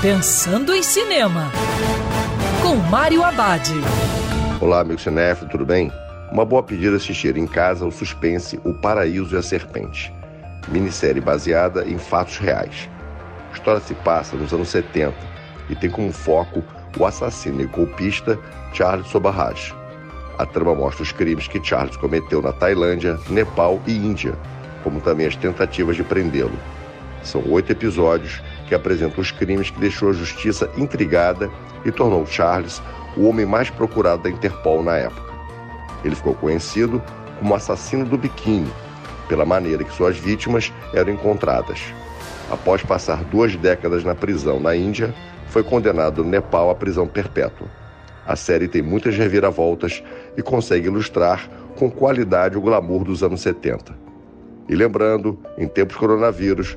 Pensando em Cinema, com Mário Abad. Olá, amigo cinéfilo, tudo bem? Uma boa pedida assistir em casa o suspense O Paraíso e a Serpente, minissérie baseada em fatos reais. A história se passa nos anos 70 e tem como foco o assassino e golpista Charles Sobarraj. A trama mostra os crimes que Charles cometeu na Tailândia, Nepal e Índia, como também as tentativas de prendê-lo. São oito episódios que apresentam os crimes que deixou a justiça intrigada e tornou Charles o homem mais procurado da Interpol na época. Ele ficou conhecido como assassino do biquíni, pela maneira que suas vítimas eram encontradas. Após passar duas décadas na prisão na Índia, foi condenado no Nepal à prisão perpétua. A série tem muitas reviravoltas e consegue ilustrar com qualidade o glamour dos anos 70. E lembrando, em tempos coronavírus,